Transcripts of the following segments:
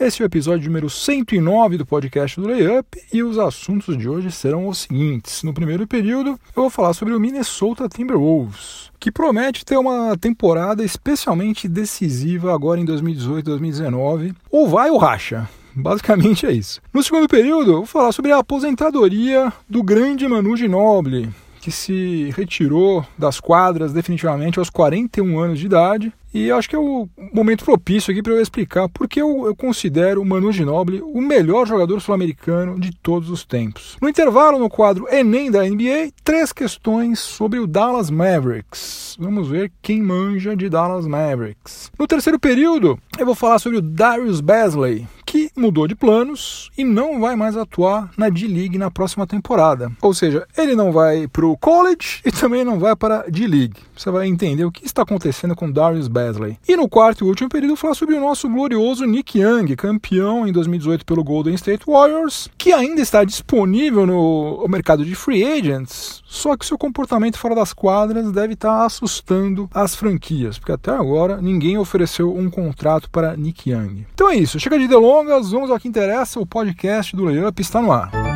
Esse é o episódio número 109 do podcast do Layup e os assuntos de hoje serão os seguintes. No primeiro período, eu vou falar sobre o Minnesota Timberwolves, que promete ter uma temporada especialmente decisiva agora em 2018-2019. Ou vai ou racha. Basicamente é isso. No segundo período, eu vou falar sobre a aposentadoria do grande Manu Ginobili, que se retirou das quadras definitivamente aos 41 anos de idade e acho que é o momento propício aqui para eu explicar porque eu, eu considero o Manu Ginobili o melhor jogador sul-americano de todos os tempos. No intervalo, no quadro Enem da NBA, três questões sobre o Dallas Mavericks. Vamos ver quem manja de Dallas Mavericks. No terceiro período, eu vou falar sobre o Darius Basley, que mudou de planos e não vai mais atuar na D-League na próxima temporada. Ou seja, ele não vai para o college e também não vai para a D-League. Você vai entender o que está acontecendo com Darius Basley. E no quarto e último período, falar sobre o nosso glorioso Nick Young, campeão em 2018 pelo Golden State Warriors, que ainda está disponível no mercado de free agents, só que seu comportamento fora das quadras deve estar assustando as franquias, porque até agora ninguém ofereceu um contrato para Nick Young. Então é isso, chega de delongas, vamos ao que interessa, o podcast do Layup está no ar.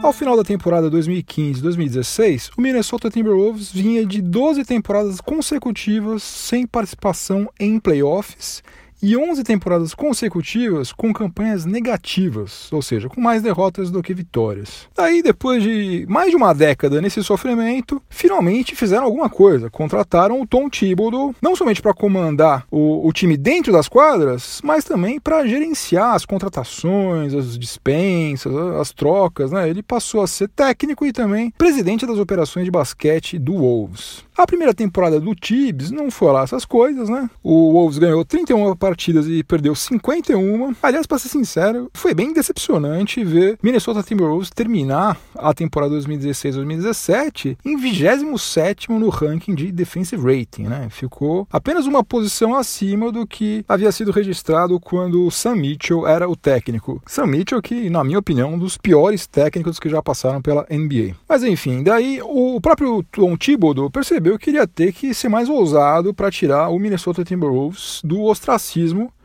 Ao final da temporada 2015-2016, o Minnesota Timberwolves vinha de 12 temporadas consecutivas sem participação em playoffs e 11 temporadas consecutivas com campanhas negativas, ou seja, com mais derrotas do que vitórias. Daí, depois de mais de uma década nesse sofrimento, finalmente fizeram alguma coisa. Contrataram o Tom Thibodeau, não somente para comandar o, o, time dentro das quadras, mas também para gerenciar as contratações, as dispensas, as trocas. Né? Ele passou a ser técnico e também presidente das operações de basquete do Wolves. A primeira temporada do Tibbs não foi lá essas coisas, né? O Wolves ganhou 31 partidas e perdeu 51. Aliás, para ser sincero, foi bem decepcionante ver Minnesota Timberwolves terminar a temporada 2016-2017 em 27 no ranking de defensive rating, né? Ficou apenas uma posição acima do que havia sido registrado quando o Sam Mitchell era o técnico. Sam Mitchell que, na minha opinião, é um dos piores técnicos que já passaram pela NBA. Mas enfim, daí o próprio Tom Thibodeau percebeu que iria ter que ser mais ousado para tirar o Minnesota Timberwolves do ostracismo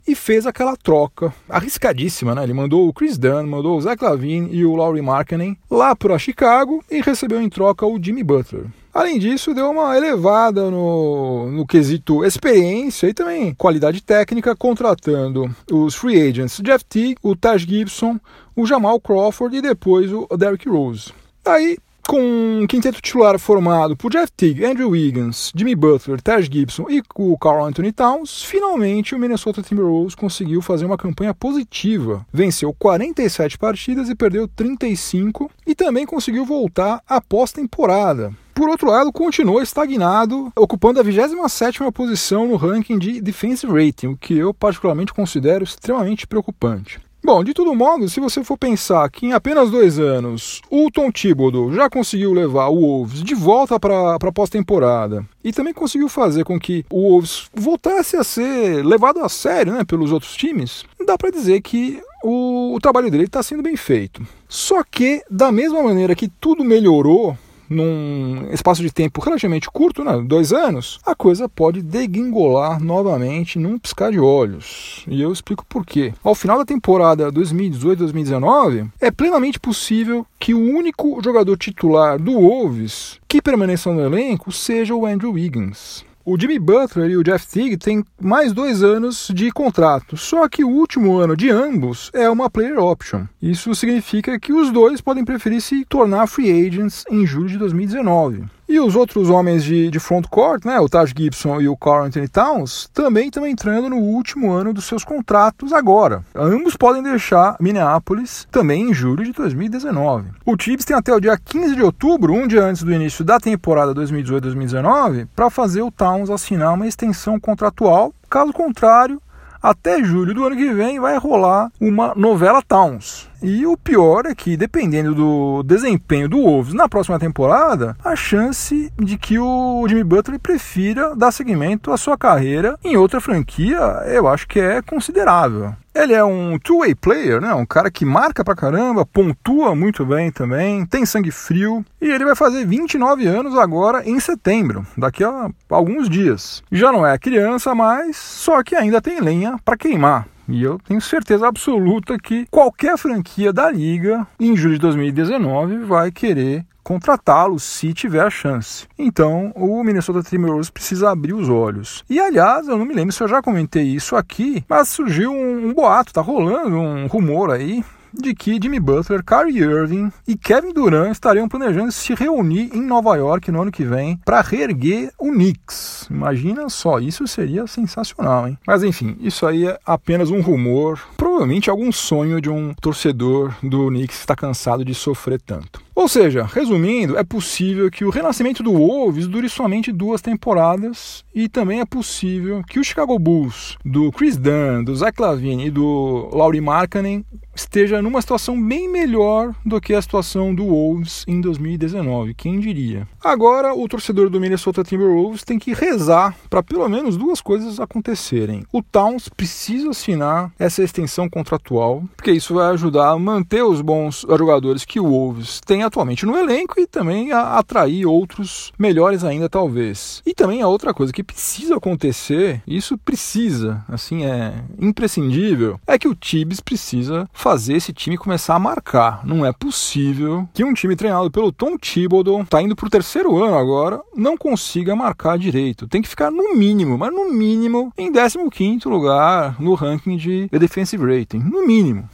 e fez aquela troca arriscadíssima, né? Ele mandou o Chris Dunn, mandou o Zach Lavine e o Laurie Markkinen lá para Chicago e recebeu em troca o Jimmy Butler. Além disso, deu uma elevada no, no quesito experiência e também qualidade técnica, contratando os free agents Jeff Teague, o Taj Gibson, o Jamal Crawford e depois o Derrick Rose. Aí com um quinteto titular formado por Jeff Teague, Andrew Wiggins, Jimmy Butler, Taj Gibson e o Carl Anthony Towns, finalmente o Minnesota Timberwolves conseguiu fazer uma campanha positiva. Venceu 47 partidas e perdeu 35 e também conseguiu voltar à pós-temporada. Por outro lado, continuou estagnado, ocupando a 27ª posição no ranking de defensive rating, o que eu particularmente considero extremamente preocupante. Bom, de todo modo, se você for pensar que em apenas dois anos o Tom Thibodeau já conseguiu levar o Wolves de volta para a pós-temporada e também conseguiu fazer com que o Wolves voltasse a ser levado a sério né, pelos outros times, dá para dizer que o, o trabalho dele está sendo bem feito. Só que, da mesma maneira que tudo melhorou num espaço de tempo relativamente curto, né, dois anos, a coisa pode degringolar novamente num piscar de olhos. E eu explico por quê. Ao final da temporada 2018-2019, é plenamente possível que o único jogador titular do Wolves que permaneça no elenco seja o Andrew Wiggins. O Jimmy Butler e o Jeff Teague têm mais dois anos de contrato, só que o último ano de ambos é uma player option. Isso significa que os dois podem preferir se tornar free agents em julho de 2019. E os outros homens de, de front court, né, o Taj Gibson e o Carl Anthony Towns, também estão entrando no último ano dos seus contratos agora. Ambos podem deixar Minneapolis também em julho de 2019. O Tibbs tem até o dia 15 de outubro, um dia antes do início da temporada 2018-2019, para fazer o Towns assinar uma extensão contratual. Caso contrário, até julho do ano que vem vai rolar uma novela Towns. E o pior é que, dependendo do desempenho do Wolves na próxima temporada, a chance de que o Jimmy Butler prefira dar seguimento à sua carreira em outra franquia, eu acho que é considerável. Ele é um two-way player, né? Um cara que marca pra caramba, pontua muito bem também, tem sangue frio e ele vai fazer 29 anos agora em setembro, daqui a alguns dias. Já não é criança mais, só que ainda tem lenha para queimar. E eu tenho certeza absoluta que qualquer franquia da liga em julho de 2019 vai querer contratá-lo se tiver a chance. Então, o Minnesota Timberwolves precisa abrir os olhos. E aliás, eu não me lembro se eu já comentei isso aqui, mas surgiu um, um boato, tá rolando um rumor aí de que Jimmy Butler, Kyrie Irving e Kevin Durant estariam planejando se reunir em Nova York no ano que vem para reerguer o Knicks. Imagina só, isso seria sensacional, hein? Mas enfim, isso aí é apenas um rumor, provavelmente algum sonho de um torcedor do Knicks que está cansado de sofrer tanto. Ou seja, resumindo, é possível que o renascimento do Wolves dure somente duas temporadas e também é possível que o Chicago Bulls do Chris Dunn, do Zach Lavine e do Laurie Markkanen esteja numa situação bem melhor do que a situação do Wolves em 2019, quem diria. Agora, o torcedor do Minnesota Timberwolves tem que rezar para pelo menos duas coisas acontecerem. O Towns precisa assinar essa extensão contratual, porque isso vai ajudar a manter os bons jogadores que o Wolves tem atualmente no elenco e também a atrair outros melhores ainda, talvez. E também a outra coisa que precisa acontecer, isso precisa, assim, é imprescindível, é que o Tibbs precisa fazer esse time começar a marcar. Não é possível que um time treinado pelo Tom Thibodeau, tá indo pro terceiro ano agora, não consiga marcar direito. Tem que ficar no mínimo, mas no mínimo em 15º lugar no ranking de defensive rating, no mínimo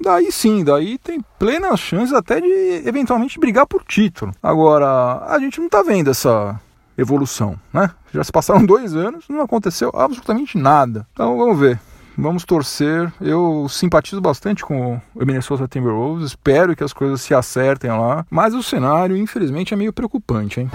daí sim, daí tem plenas chances até de eventualmente brigar por título. Agora, a gente não está vendo essa evolução, né? Já se passaram dois anos, não aconteceu absolutamente nada. Então vamos ver. Vamos torcer. Eu simpatizo bastante com o Minnesota Timberwolves. Espero que as coisas se acertem lá. Mas o cenário, infelizmente, é meio preocupante, hein?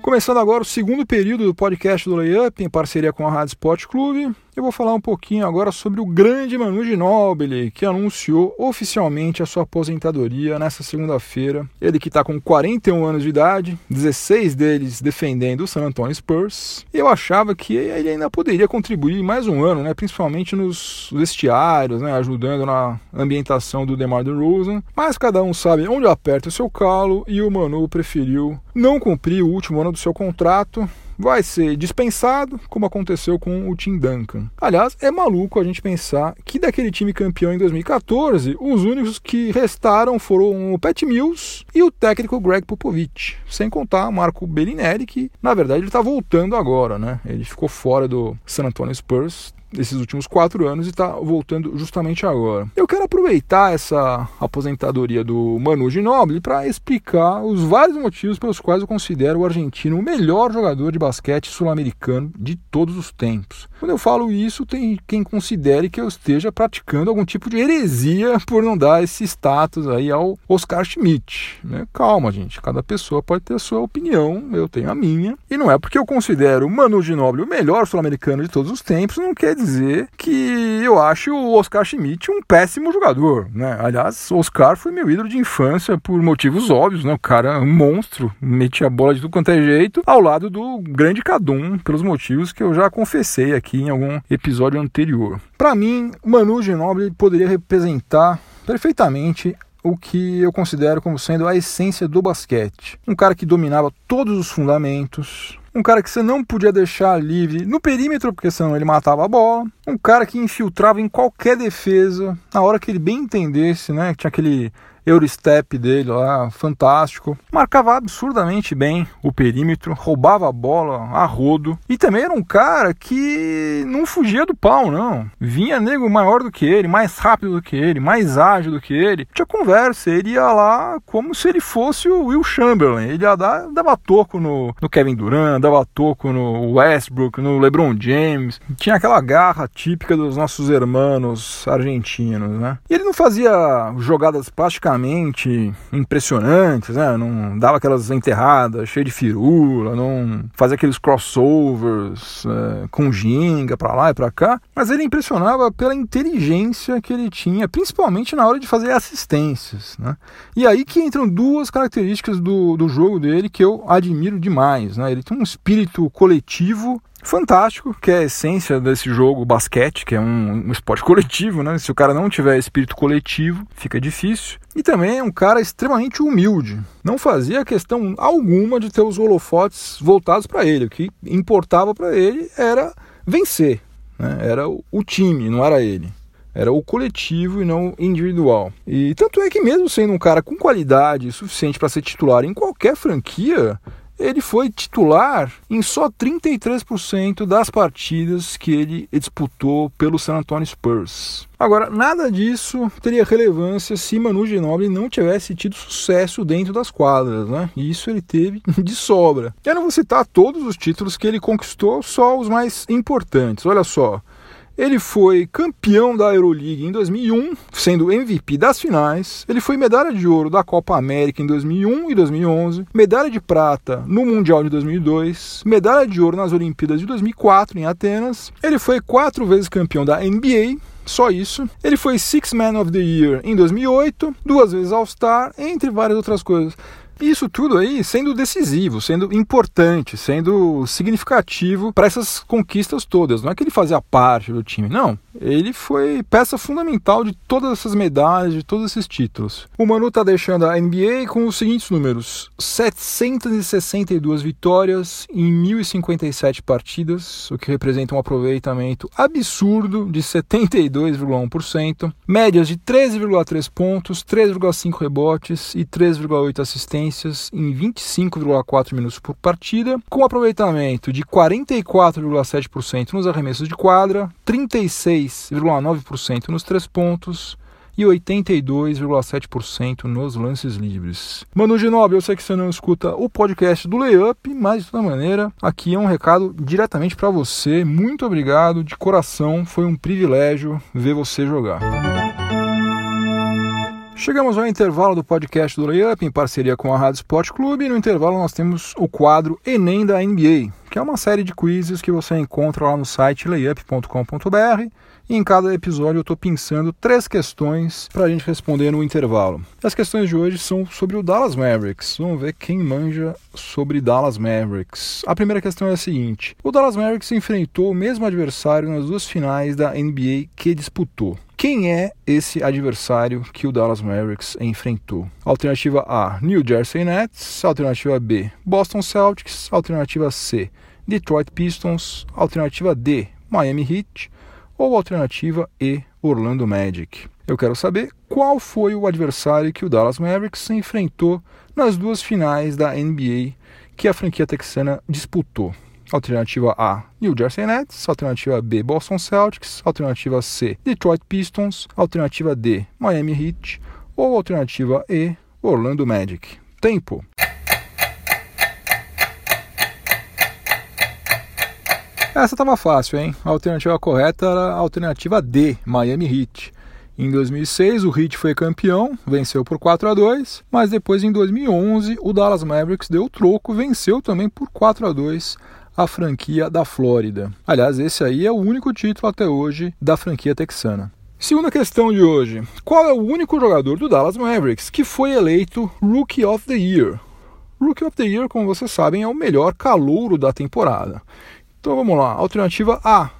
Começando agora o segundo período do podcast do Layup, em parceria com a Rádio Sport Clube. Eu vou falar um pouquinho agora sobre o grande Manu Ginóbili, que anunciou oficialmente a sua aposentadoria nesta segunda-feira. Ele que está com 41 anos de idade, 16 deles defendendo o San Antonio Spurs. Eu achava que ele ainda poderia contribuir mais um ano, né, principalmente nos vestiários, né, ajudando na ambientação do DeMar DeRozan. Mas cada um sabe onde aperta o seu calo e o Manu preferiu não cumprir o último ano do seu contrato vai ser dispensado, como aconteceu com o Tim Duncan. Aliás, é maluco a gente pensar que daquele time campeão em 2014, os únicos que restaram foram o Pat Mills e o técnico Greg Popovich, sem contar Marco Bellinelli, que na verdade ele está voltando agora, né? Ele ficou fora do San Antonio Spurs desses últimos quatro anos e está voltando justamente agora. Eu quero aproveitar essa aposentadoria do Manu Ginóbili para explicar os vários motivos pelos quais eu considero o argentino o melhor jogador de basquete sul-americano de todos os tempos. Quando eu falo isso, tem quem considere que eu esteja praticando algum tipo de heresia por não dar esse status aí ao Oscar Schmidt. Né? Calma, gente, cada pessoa pode ter a sua opinião, eu tenho a minha. E não é porque eu considero o Manu Ginóbili o melhor sul-americano de todos os tempos, não quer dizer dizer que eu acho o Oscar Schmidt um péssimo jogador, né? Aliás, Oscar foi meu ídolo de infância por motivos óbvios, né? O cara é um monstro, metia a bola de tudo quanto é jeito, ao lado do grande Cadum, pelos motivos que eu já confessei aqui em algum episódio anterior. Para mim, Manu Ginóbili poderia representar perfeitamente o que eu considero como sendo a essência do basquete. Um cara que dominava todos os fundamentos, um cara que você não podia deixar livre no perímetro, porque senão ele matava a bola, um cara que infiltrava em qualquer defesa, na hora que ele bem entendesse, né? Tinha aquele Eurostep dele lá, fantástico. Marcava absurdamente bem o perímetro, roubava a bola a rodo. E também era um cara que não fugia do pau, não. Vinha nego maior do que ele, mais rápido do que ele, mais ágil do que ele. Tinha conversa, ele ia lá como se ele fosse o Will Chamberlain. Ele ia dar, dava toco no, no Kevin Durant, dava toco no Westbrook, no LeBron James. Tinha aquela garra típica dos nossos hermanos argentinos, né? E ele não fazia jogadas plásticas fisicamente impressionantes, né? Não dava aquelas enterradas cheias de firula, não fazia aqueles crossovers é, com ginga para lá e para cá, mas ele impressionava pela inteligência que ele tinha, principalmente na hora de fazer assistências, né? E aí que entram duas características do, do jogo dele que eu admiro demais, né? Ele tem um espírito coletivo fantástico, que é a essência desse jogo basquete, que é um, um, esporte coletivo, né? Se o cara não tiver espírito coletivo, fica difícil. E também é um cara extremamente humilde. Não fazia questão alguma de ter os holofotes voltados para ele. O que importava para ele era vencer, né? Era o time, não era ele. Era o coletivo e não individual. E tanto é que mesmo sendo um cara com qualidade suficiente para ser titular em qualquer franquia, ele foi titular em só 33% das partidas que ele disputou pelo San Antonio Spurs. Agora, nada disso teria relevância se Manu Ginobili não tivesse tido sucesso dentro das quadras, né? E isso ele teve de sobra. Eu não vou citar todos os títulos que ele conquistou, só os mais importantes. Olha só, ele foi campeão da Euroleague em 2001, sendo MVP das finais. Ele foi medalha de ouro da Copa América em 2001 e 2011, medalha de prata no Mundial de 2002, medalha de ouro nas Olimpíadas de 2004 em Atenas. Ele foi quatro vezes campeão da NBA, só isso. Ele foi Six Man of the Year em 2008, duas vezes All-Star, entre várias outras coisas. Isso tudo aí sendo decisivo, sendo importante, sendo significativo para essas conquistas todas. Não é que ele fazia parte do time, não. Ele foi peça fundamental de todas essas medalhas, de todos esses títulos. O Manu está deixando a NBA com os seguintes números: 762 vitórias em 1057 partidas, o que representa um aproveitamento absurdo de 72,1%, médias de 13,3 pontos, 3,5 rebotes e 3,8 assistências em 25,4 minutos por partida, com aproveitamento de 44,7% nos arremessos de quadra, 36 6,9% nos três pontos e 82,7% nos lances livres. Manu Ginóbili, eu sei que você não escuta o podcast do Layup, mas de toda maneira, aqui é um recado diretamente para você. Muito obrigado de coração, foi um privilégio ver você jogar. Chegamos ao intervalo do podcast do Layup em parceria com a Rádio Sport Clube no intervalo nós temos o quadro Enem da NBA, que é uma série de quizzes que você encontra lá no site layup.com.br e em cada episódio eu estou pensando três questões para a gente responder no intervalo. As questões de hoje são sobre o Dallas Mavericks. Vamos ver quem manja sobre Dallas Mavericks. A primeira questão é a seguinte: o Dallas Mavericks enfrentou o mesmo adversário nas duas finais da NBA que disputou. Quem é esse adversário que o Dallas Mavericks enfrentou? Alternativa A: New Jersey Nets. Alternativa B: Boston Celtics. Alternativa C: Detroit Pistons. Alternativa D: Miami Heat ou alternativa E, Orlando Magic. Eu quero saber qual foi o adversário que o Dallas Mavericks enfrentou nas duas finais da NBA que a franquia texana disputou. Alternativa A, New Jersey Nets. Alternativa B, Boston Celtics. Alternativa C, Detroit Pistons. Alternativa D, Miami Heat. Ou alternativa E, Orlando Magic. Tempo. Essa estava fácil, hein? A alternativa correta era a alternativa D, Miami Heat. Em 2006, o Heat foi campeão, venceu por 4 a 2, mas depois em 2011, o Dallas Mavericks deu troco, venceu também por 4 a 2 a franquia da Flórida. Aliás, esse aí é o único título até hoje da franquia texana. Segunda questão de hoje: qual é o único jogador do Dallas Mavericks que foi eleito Rookie of the Year? Rookie of the Year, como vocês sabem, é o melhor calouro da temporada. Então vamos lá. Alternativa A,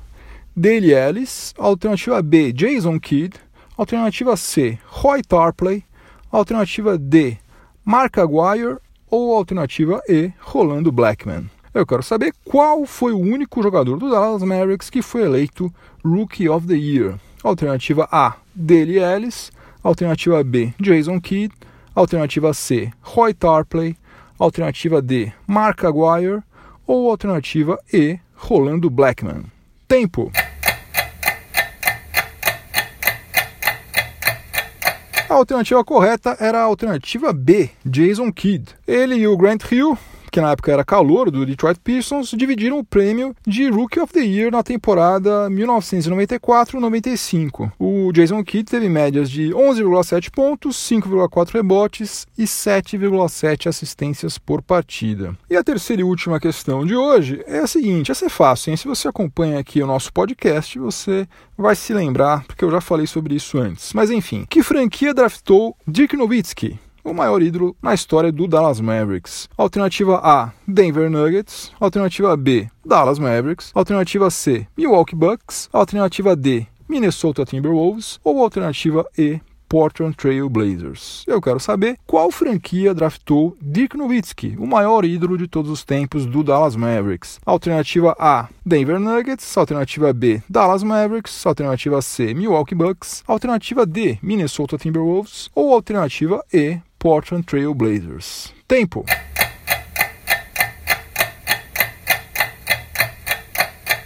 Dale Ellis. Alternativa B, Jason Kidd. Alternativa C, Roy Tarpley. Alternativa D, Mark Aguirre. Ou alternativa E, Rolando Blackman. Eu quero saber qual foi o único jogador do Dallas Mavericks que foi eleito Rookie of the Year. Alternativa A, Dale Ellis. Alternativa B, Jason Kidd. Alternativa C, Roy Tarpley. Alternativa D, Mark Aguirre. Ou alternativa E, Rolando Blackman. Tempo. A alternativa correta era a alternativa B, Jason Kidd. Ele e o Grant Hill que na época era calor do Detroit Pistons, dividiram o prêmio de Rookie of the Year na temporada 1994-95. O Jason Kidd teve médias de 11,7 pontos, 5,4 rebotes e 7,7 assistências por partida. E a terceira e última questão de hoje é a seguinte: essa é fácil, hein? Se você acompanha aqui o nosso podcast, você vai se lembrar, porque eu já falei sobre isso antes. Mas enfim, que franquia draftou Dirk Nowitzki? O maior ídolo na história do Dallas Mavericks. Alternativa A, Denver Nuggets. Alternativa B, Dallas Mavericks. Alternativa C, Milwaukee Bucks. Alternativa D, Minnesota Timberwolves. Ou alternativa E, Portland Trail Blazers. Eu quero saber qual franquia draftou Dirk Nowitzki, o maior ídolo de todos os tempos do Dallas Mavericks. Alternativa A, Denver Nuggets. Alternativa B, Dallas Mavericks. Alternativa C, Milwaukee Bucks. Alternativa D, Minnesota Timberwolves. Ou alternativa E, Portland Trail Blazers. Tempo.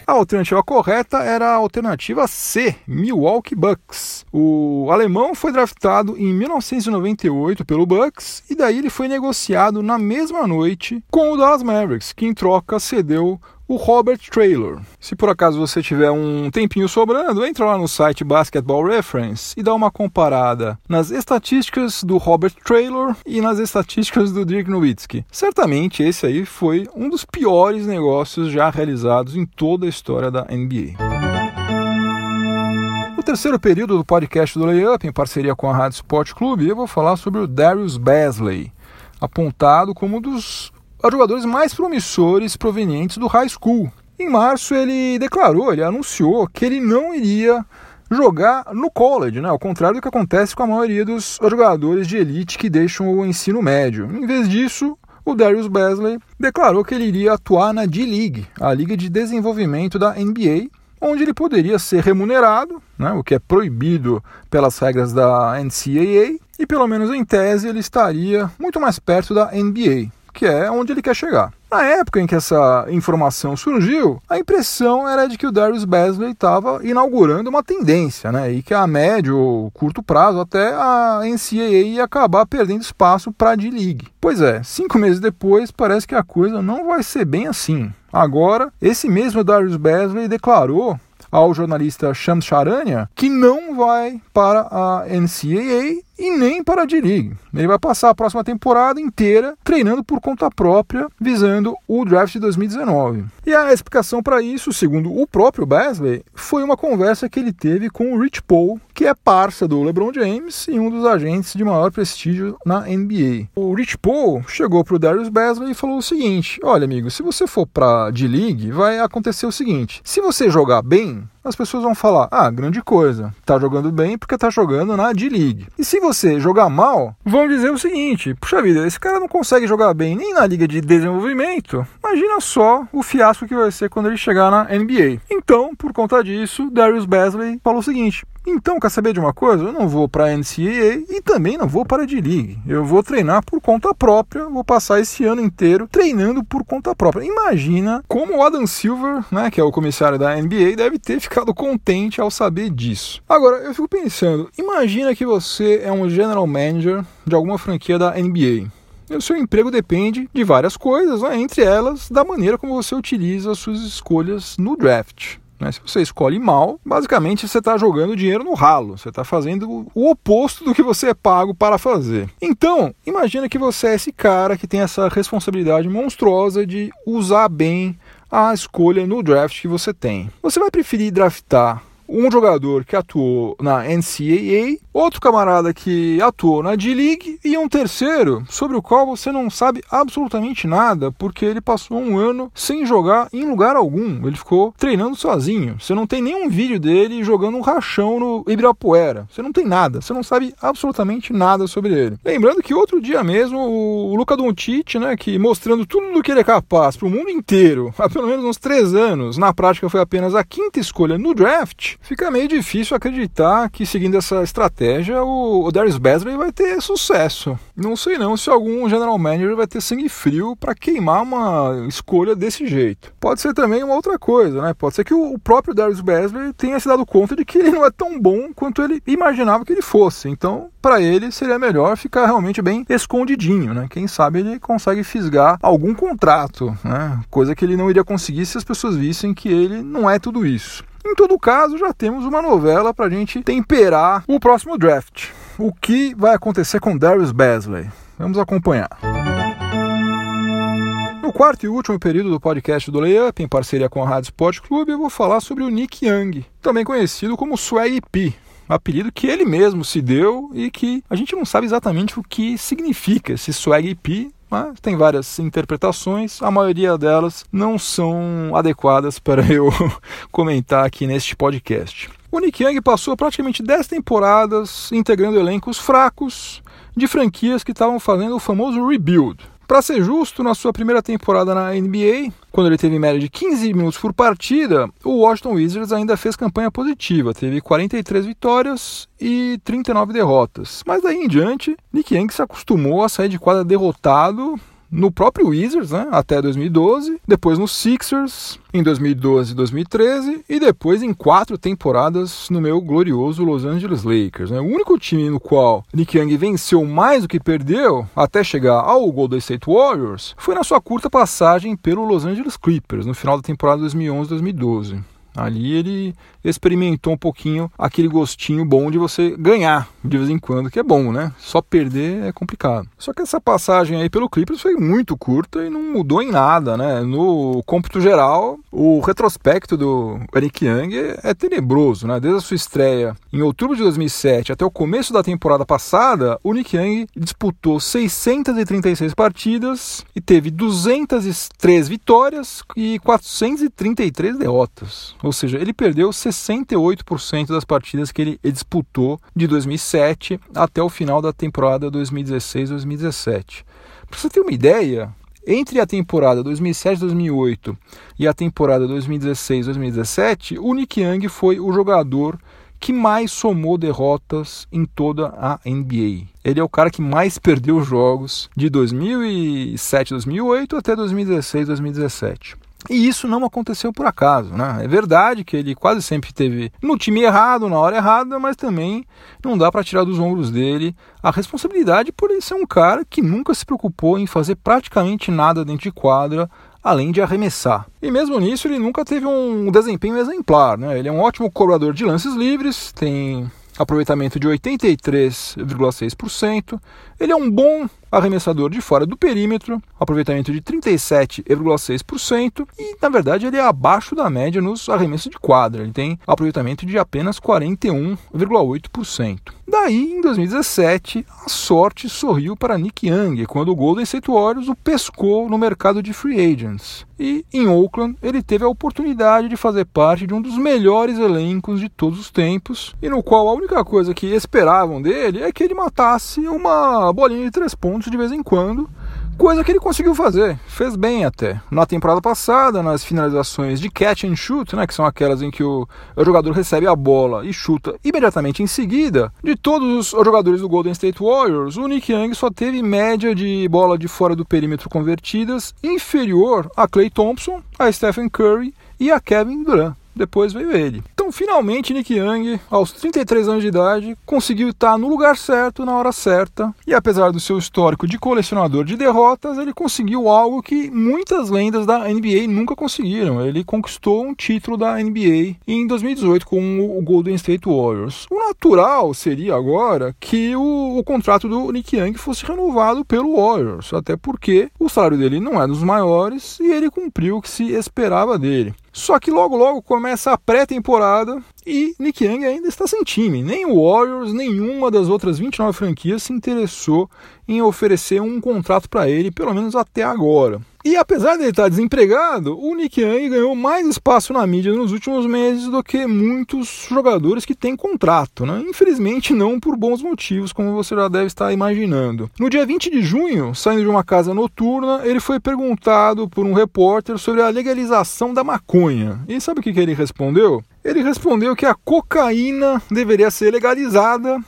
A alternativa correta era a alternativa C, Milwaukee Bucks. O alemão foi draftado em 1998 pelo Bucks e daí ele foi negociado na mesma noite com o Dallas Mavericks, que em troca cedeu o Robert Traylor. Se por acaso você tiver um tempinho sobrando, entra lá no site Basketball Reference e dá uma comparada nas estatísticas do Robert Traylor e nas estatísticas do Dirk Nowitzki. Certamente esse aí foi um dos piores negócios já realizados em toda a história da NBA. No terceiro período do podcast do Layup, em parceria com a Rádio Sport Clube, eu vou falar sobre o Darius Basley, apontado como um dos os jogadores mais promissores provenientes do high school. Em março, ele declarou, ele anunciou que ele não iria jogar no college, né? ao contrário do que acontece com a maioria dos jogadores de elite que deixam o ensino médio. Em vez disso, o Darius Basley declarou que ele iria atuar na D-League, a liga de desenvolvimento da NBA, onde ele poderia ser remunerado, né? o que é proibido pelas regras da NCAA, e pelo menos em tese ele estaria muito mais perto da NBA que é onde ele quer chegar. Na época em que essa informação surgiu, a impressão era de que o Darius Basley estava inaugurando uma tendência, né? E que a médio ou curto prazo até a NCAA ia acabar perdendo espaço para a D-League. Pois é, cinco meses depois parece que a coisa não vai ser bem assim. Agora, esse mesmo Darius Basley declarou ao jornalista Shams Charania que não vai para a NCAA e nem para a D-League. Ele vai passar a próxima temporada inteira treinando por conta própria, visando o draft de 2019. E a explicação para isso, segundo o próprio Basley, foi uma conversa que ele teve com o Rich Paul, que é parça do LeBron James e um dos agentes de maior prestígio na NBA. O Rich Paul chegou para o Darius Basley e falou o seguinte: Olha, amigo, se você for para D-League, vai acontecer o seguinte: se você jogar bem, as pessoas vão falar: ah, grande coisa, tá jogando bem porque tá jogando na D-League. E se você jogar mal, vão dizer o seguinte: puxa vida, esse cara não consegue jogar bem nem na liga de desenvolvimento. Imagina só o fiasco que vai ser quando ele chegar na NBA. Então, por conta disso, Darius Basley falou o seguinte: então, quer saber de uma coisa? Eu não vou para a NCAA e também não vou para a D-League. Eu vou treinar por conta própria, vou passar esse ano inteiro treinando por conta própria. Imagina como o Adam Silver, né, que é o comissário da NBA, deve ter ficado contente ao saber disso. Agora, eu fico pensando, imagina que você é um general manager de alguma franquia da NBA. o seu emprego depende de várias coisas, né? entre elas da maneira como você utiliza as suas escolhas no draft. Né? Se você escolhe mal, basicamente você está jogando dinheiro no ralo, você está fazendo o oposto do que você é pago para fazer. Então, imagina que você é esse cara que tem essa responsabilidade monstruosa de usar bem a escolha no draft que você tem. Você vai preferir draftar um jogador que atuou na NCAA, outro camarada que atuou na D-League e um terceiro sobre o qual você não sabe absolutamente nada, porque ele passou um ano sem jogar em lugar algum. Ele ficou treinando sozinho. Você não tem nenhum vídeo dele jogando um rachão no Ibirapuera. Você não tem nada. Você não sabe absolutamente nada sobre ele. Lembrando que outro dia mesmo o Luca Doncic, né, que mostrando tudo do que ele é capaz para o mundo inteiro há pelo menos uns três anos, na prática foi apenas a quinta escolha no draft fica meio difícil acreditar que seguindo essa estratégia o, Darius Basley vai ter sucesso. Não sei não se algum general manager vai ter sangue frio para queimar uma escolha desse jeito. Pode ser também uma outra coisa, né? Pode ser que o próprio Darius Basley tenha se dado conta de que ele não é tão bom quanto ele imaginava que ele fosse. Então, para ele seria melhor ficar realmente bem escondidinho, né? Quem sabe ele consegue fisgar algum contrato, né? Coisa que ele não iria conseguir se as pessoas vissem que ele não é tudo isso. Em todo caso, já temos uma novela para a gente temperar o próximo draft. O que vai acontecer com Darius Basley? Vamos acompanhar. No quarto e último período do podcast do Layup, em parceria com a Rádio Sport Clube, eu vou falar sobre o Nick Young, também conhecido como Swag P, apelido que ele mesmo se deu e que a gente não sabe exatamente o que significa esse Swag P, mas tem várias interpretações, a maioria delas não são adequadas para eu comentar aqui neste podcast. O Nick Young passou praticamente 10 temporadas integrando elencos fracos de franquias que estavam fazendo o famoso rebuild. Para ser justo, na sua primeira temporada na NBA, quando ele teve média de 15 minutos por partida, o Washington Wizards ainda fez campanha positiva, teve 43 vitórias e 39 derrotas. Mas daí em diante, Nick Young se acostumou a sair de quadra derrotado no próprio Wizards, né, até 2012, depois no Sixers em 2012 e 2013 e depois em quatro temporadas no meu glorioso Los Angeles Lakers. Né. O único time no qual Nick Young venceu mais do que perdeu até chegar ao Golden State Warriors foi na sua curta passagem pelo Los Angeles Clippers no final da temporada 2011-2012. Ali ele experimentou um pouquinho aquele gostinho bom de você ganhar de vez em quando, que é bom, né? Só perder é complicado. Só que essa passagem aí pelo Clippers foi muito curta e não mudou em nada, né? No cômputo geral, o retrospecto do Eric Young é tenebroso, né? Desde a sua estreia em outubro de 2007 até o começo da temporada passada, o Nick Young disputou 636 partidas e teve 203 vitórias e 433 derrotas. Ou seja, ele perdeu 68% das partidas que ele disputou de 2007 até o final da temporada 2016-2017. Para você ter uma ideia, entre a temporada 2007-2008 e a temporada 2016-2017, o Nick Young foi o jogador que mais somou derrotas em toda a NBA. Ele é o cara que mais perdeu jogos de 2007-2008 até 2016-2017. E isso não aconteceu por acaso, né? É verdade que ele quase sempre teve no time errado, na hora errada, mas também não dá para tirar dos ombros dele a responsabilidade por ele ser um cara que nunca se preocupou em fazer praticamente nada dentro de quadra, além de arremessar. E mesmo nisso ele nunca teve um desempenho exemplar, né? Ele é um ótimo cobrador de lances livres, tem aproveitamento de 83,6%. Ele é um bom arremessador de fora do perímetro, aproveitamento de 37,6% e, na verdade, ele é abaixo da média nos arremessos de quadra. Ele tem aproveitamento de apenas 41,8%. Daí, em 2017, a sorte sorriu para Nick Young, quando o Golden State Warriors o pescou no mercado de free agents. E em Oakland, ele teve a oportunidade de fazer parte de um dos melhores elencos de todos os tempos, e no qual a única coisa que esperavam dele é que ele matasse uma bolinha de três pontos pontos de vez em quando, coisa que ele conseguiu fazer, fez bem até. Na temporada passada, nas finalizações de catch and shoot, né, que são aquelas em que o, o jogador recebe a bola e chuta imediatamente em seguida, de todos os jogadores do Golden State Warriors, o Nick Young só teve média de bola de fora do perímetro convertidas inferior a Clay Thompson, a Stephen Curry e a Kevin Durant. Depois veio ele. Então, finalmente, Nick Young, aos 33 anos de idade, conseguiu estar no lugar certo, na hora certa. E apesar do seu histórico de colecionador de derrotas, ele conseguiu algo que muitas lendas da NBA nunca conseguiram. Ele conquistou um título da NBA em 2018 com o Golden State Warriors. O natural seria agora que o, o contrato do Nick Young fosse renovado pelo Warriors, até porque o salário dele não é dos maiores e ele cumpriu o que se esperava dele. Só que logo logo começa a pré-temporada e Nick Young ainda está sem time. Nem o Warriors, nenhuma das outras 29 franquias se interessou em oferecer um contrato para ele, pelo menos até agora. E apesar de ele estar desempregado, o Nick Young ganhou mais espaço na mídia nos últimos meses do que muitos jogadores que têm contrato. Né? Infelizmente, não por bons motivos, como você já deve estar imaginando. No dia 20 de junho, saindo de uma casa noturna, ele foi perguntado por um repórter sobre a legalização da maconha. E sabe o que, que ele respondeu? Ele respondeu que a cocaína deveria ser legalizada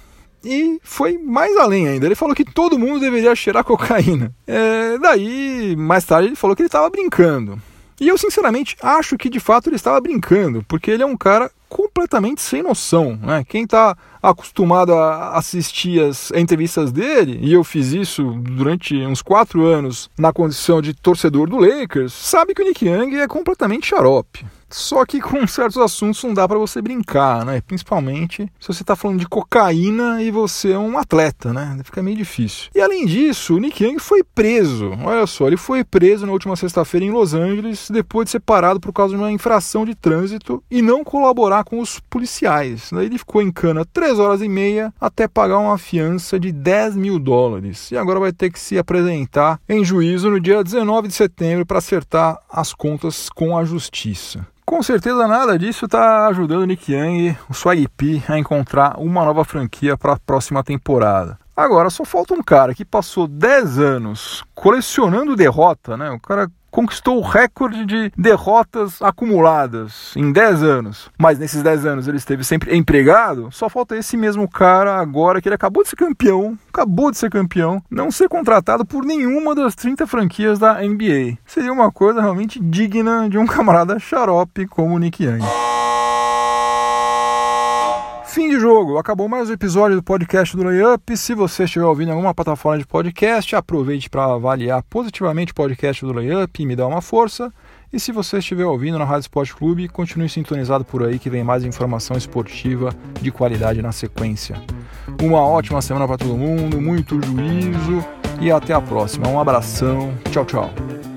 e foi mais além ainda. Ele falou que todo mundo deveria cheirar cocaína. É, daí, mais tarde, ele falou que ele estava brincando. E eu, sinceramente, acho que de fato ele estava brincando, porque ele é um cara completamente sem noção. Né? Quem está acostumado a assistir as entrevistas dele, e eu fiz isso durante uns quatro anos na condição de torcedor do Lakers, sabe que o Nick Young é completamente xarope. Só que com certos assuntos não dá para você brincar, né? Principalmente se você está falando de cocaína e você é um atleta, né? Fica meio difícil. E além disso, o Nick Young foi preso. Olha só, ele foi preso na última sexta-feira em Los Angeles depois de ser parado por causa de uma infração de trânsito e não colaborar com os policiais. Daí ele ficou em cana três horas e meia até pagar uma fiança de 10 mil dólares. E agora vai ter que se apresentar em juízo no dia 19 de setembro para acertar as contas com a justiça. Com certeza nada disso está ajudando o Nick Young, o Swag P, a encontrar uma nova franquia para a próxima temporada. Agora, só falta um cara que passou 10 anos colecionando derrota, né? O cara conquistou o recorde de derrotas acumuladas em 10 anos. Mas nesses 10 anos ele esteve sempre empregado. Só falta esse mesmo cara agora que ele acabou de ser campeão, acabou de ser campeão, não ser contratado por nenhuma das 30 franquias da NBA. Seria uma coisa realmente digna de um camarada xarope como o Nick Young. Fim de jogo, acabou mais um episódio do podcast do Layup. Se você estiver ouvindo em alguma plataforma de podcast, aproveite para avaliar positivamente o podcast do Layup e me dar uma força. E se você estiver ouvindo na Rádio Esporte Clube, continue sintonizado por aí que vem mais informação esportiva de qualidade na sequência. Uma ótima semana para todo mundo, muito juízo e até a próxima. Um abração, tchau, tchau.